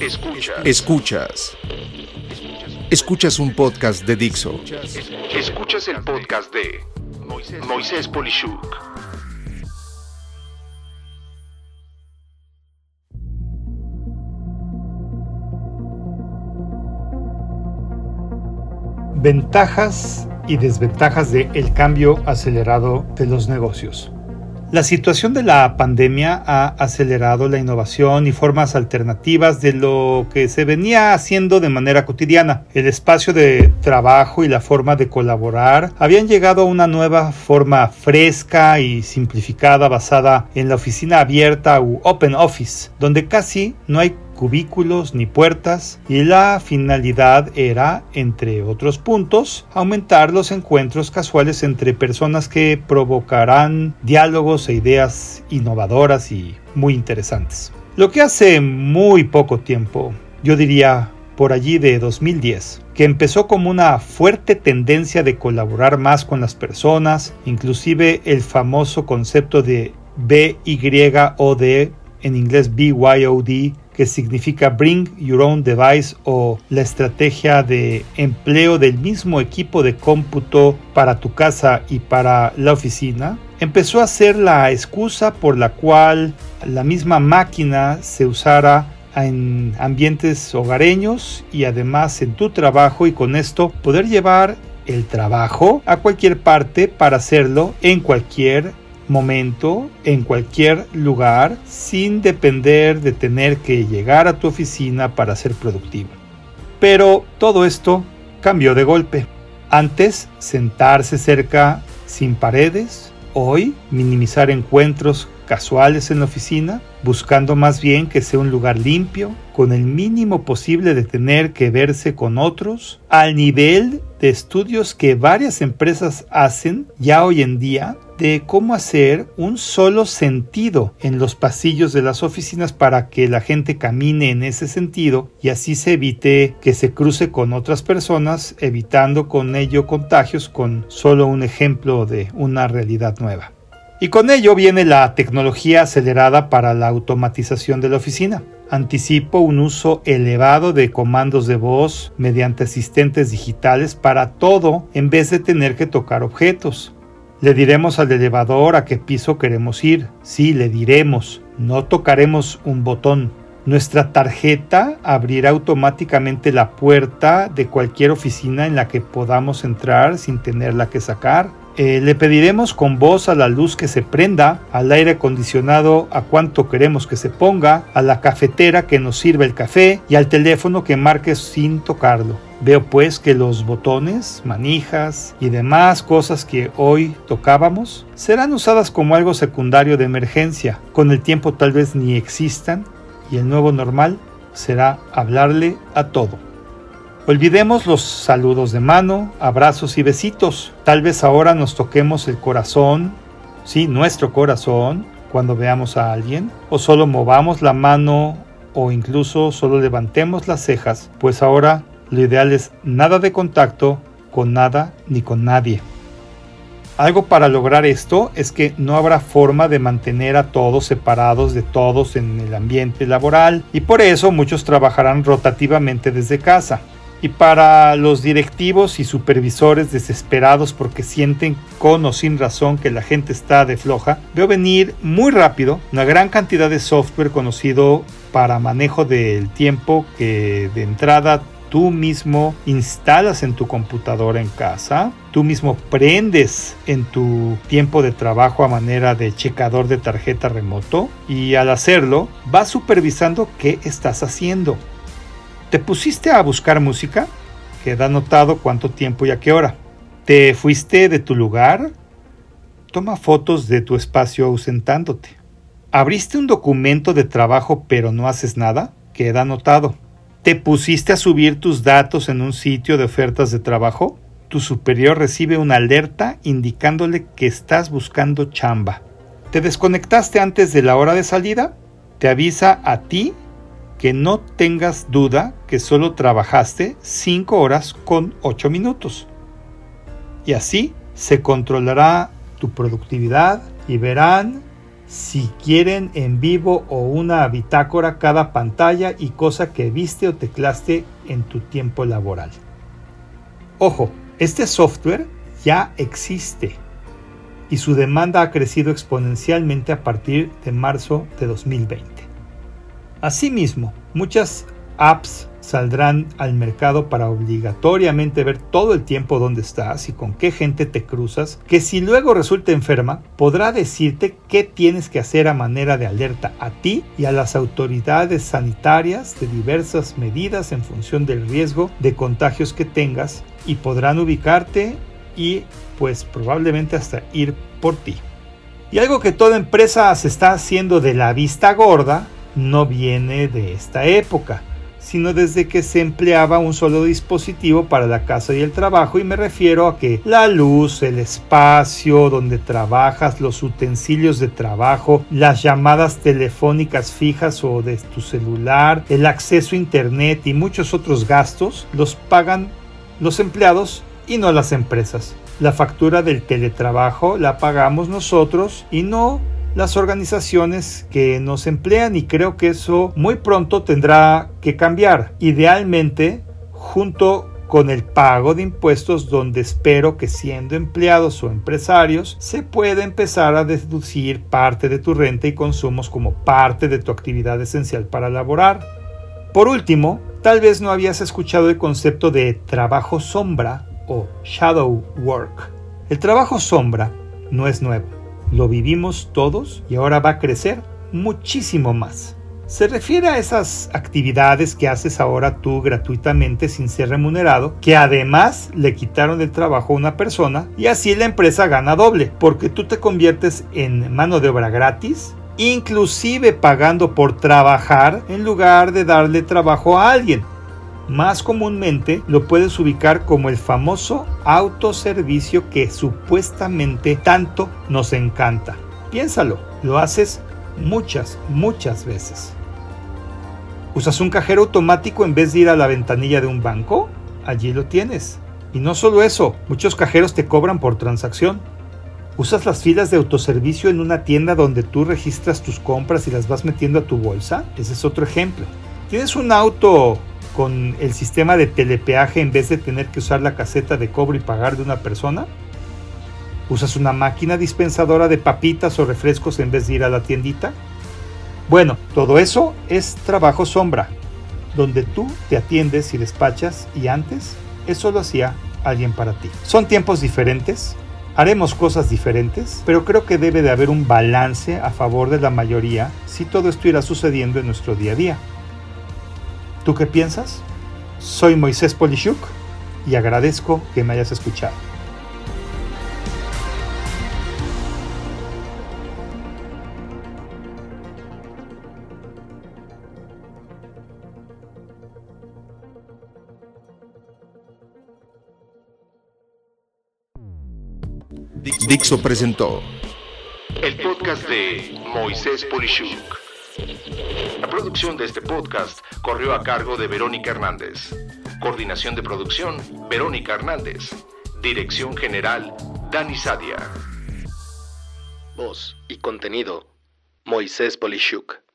Escuchas. Escuchas. Escuchas un podcast de Dixo. Escuchas el podcast de Moisés Polishuk. Ventajas y desventajas del el cambio acelerado de los negocios. La situación de la pandemia ha acelerado la innovación y formas alternativas de lo que se venía haciendo de manera cotidiana. El espacio de trabajo y la forma de colaborar habían llegado a una nueva forma fresca y simplificada basada en la oficina abierta u open office, donde casi no hay cubículos ni puertas y la finalidad era, entre otros puntos, aumentar los encuentros casuales entre personas que provocarán diálogos e ideas innovadoras y muy interesantes. Lo que hace muy poco tiempo, yo diría por allí de 2010, que empezó como una fuerte tendencia de colaborar más con las personas, inclusive el famoso concepto de BYOD, en inglés BYOD, que significa Bring Your Own Device o la estrategia de empleo del mismo equipo de cómputo para tu casa y para la oficina, empezó a ser la excusa por la cual la misma máquina se usara en ambientes hogareños y además en tu trabajo y con esto poder llevar el trabajo a cualquier parte para hacerlo en cualquier momento, en cualquier lugar, sin depender de tener que llegar a tu oficina para ser productivo. Pero todo esto cambió de golpe. Antes, sentarse cerca sin paredes, hoy, minimizar encuentros casuales en la oficina, buscando más bien que sea un lugar limpio, con el mínimo posible de tener que verse con otros, al nivel de estudios que varias empresas hacen ya hoy en día de cómo hacer un solo sentido en los pasillos de las oficinas para que la gente camine en ese sentido y así se evite que se cruce con otras personas, evitando con ello contagios con solo un ejemplo de una realidad nueva. Y con ello viene la tecnología acelerada para la automatización de la oficina. Anticipo un uso elevado de comandos de voz mediante asistentes digitales para todo en vez de tener que tocar objetos. Le diremos al elevador a qué piso queremos ir. Sí, le diremos. No tocaremos un botón. Nuestra tarjeta abrirá automáticamente la puerta de cualquier oficina en la que podamos entrar sin tenerla que sacar. Eh, le pediremos con voz a la luz que se prenda, al aire acondicionado a cuánto queremos que se ponga, a la cafetera que nos sirva el café y al teléfono que marque sin tocarlo. Veo pues que los botones, manijas y demás cosas que hoy tocábamos serán usadas como algo secundario de emergencia. Con el tiempo tal vez ni existan y el nuevo normal será hablarle a todo. Olvidemos los saludos de mano, abrazos y besitos. Tal vez ahora nos toquemos el corazón, sí, nuestro corazón, cuando veamos a alguien, o solo movamos la mano o incluso solo levantemos las cejas, pues ahora lo ideal es nada de contacto con nada ni con nadie. Algo para lograr esto es que no habrá forma de mantener a todos separados de todos en el ambiente laboral y por eso muchos trabajarán rotativamente desde casa. Y para los directivos y supervisores desesperados porque sienten con o sin razón que la gente está de floja, veo venir muy rápido una gran cantidad de software conocido para manejo del tiempo que de entrada tú mismo instalas en tu computadora en casa, tú mismo prendes en tu tiempo de trabajo a manera de checador de tarjeta remoto y al hacerlo vas supervisando qué estás haciendo ¿Te pusiste a buscar música? Queda anotado cuánto tiempo y a qué hora. ¿Te fuiste de tu lugar? Toma fotos de tu espacio ausentándote. ¿Abriste un documento de trabajo pero no haces nada? Queda anotado. ¿Te pusiste a subir tus datos en un sitio de ofertas de trabajo? Tu superior recibe una alerta indicándole que estás buscando chamba. ¿Te desconectaste antes de la hora de salida? Te avisa a ti que no tengas duda que solo trabajaste 5 horas con 8 minutos. Y así se controlará tu productividad y verán si quieren en vivo o una bitácora cada pantalla y cosa que viste o teclaste en tu tiempo laboral. Ojo, este software ya existe y su demanda ha crecido exponencialmente a partir de marzo de 2020. Asimismo, muchas apps saldrán al mercado para obligatoriamente ver todo el tiempo dónde estás y con qué gente te cruzas, que si luego resulta enferma, podrá decirte qué tienes que hacer a manera de alerta a ti y a las autoridades sanitarias de diversas medidas en función del riesgo de contagios que tengas y podrán ubicarte y pues probablemente hasta ir por ti. Y algo que toda empresa se está haciendo de la vista gorda no viene de esta época sino desde que se empleaba un solo dispositivo para la casa y el trabajo y me refiero a que la luz, el espacio donde trabajas, los utensilios de trabajo, las llamadas telefónicas fijas o de tu celular, el acceso a internet y muchos otros gastos los pagan los empleados y no las empresas. La factura del teletrabajo la pagamos nosotros y no las organizaciones que nos emplean y creo que eso muy pronto tendrá que cambiar. Idealmente, junto con el pago de impuestos donde espero que siendo empleados o empresarios se pueda empezar a deducir parte de tu renta y consumos como parte de tu actividad esencial para laborar. Por último, tal vez no habías escuchado el concepto de trabajo sombra o shadow work. El trabajo sombra no es nuevo lo vivimos todos y ahora va a crecer muchísimo más. Se refiere a esas actividades que haces ahora tú gratuitamente sin ser remunerado, que además le quitaron el trabajo a una persona y así la empresa gana doble, porque tú te conviertes en mano de obra gratis, inclusive pagando por trabajar en lugar de darle trabajo a alguien. Más comúnmente lo puedes ubicar como el famoso autoservicio que supuestamente tanto nos encanta. Piénsalo, lo haces muchas, muchas veces. ¿Usas un cajero automático en vez de ir a la ventanilla de un banco? Allí lo tienes. Y no solo eso, muchos cajeros te cobran por transacción. ¿Usas las filas de autoservicio en una tienda donde tú registras tus compras y las vas metiendo a tu bolsa? Ese es otro ejemplo. ¿Tienes un auto con el sistema de telepeaje en vez de tener que usar la caseta de cobro y pagar de una persona? ¿Usas una máquina dispensadora de papitas o refrescos en vez de ir a la tiendita? Bueno, todo eso es trabajo sombra, donde tú te atiendes y despachas y antes eso lo hacía alguien para ti. Son tiempos diferentes, haremos cosas diferentes, pero creo que debe de haber un balance a favor de la mayoría si todo esto irá sucediendo en nuestro día a día. ¿Tú qué piensas? Soy Moisés Polishuk y agradezco que me hayas escuchado. Dixo presentó el podcast de Moisés Polishuk. La producción de este podcast corrió a cargo de Verónica Hernández. Coordinación de producción, Verónica Hernández. Dirección General, Dani Sadia. Voz y contenido, Moisés Polishuk.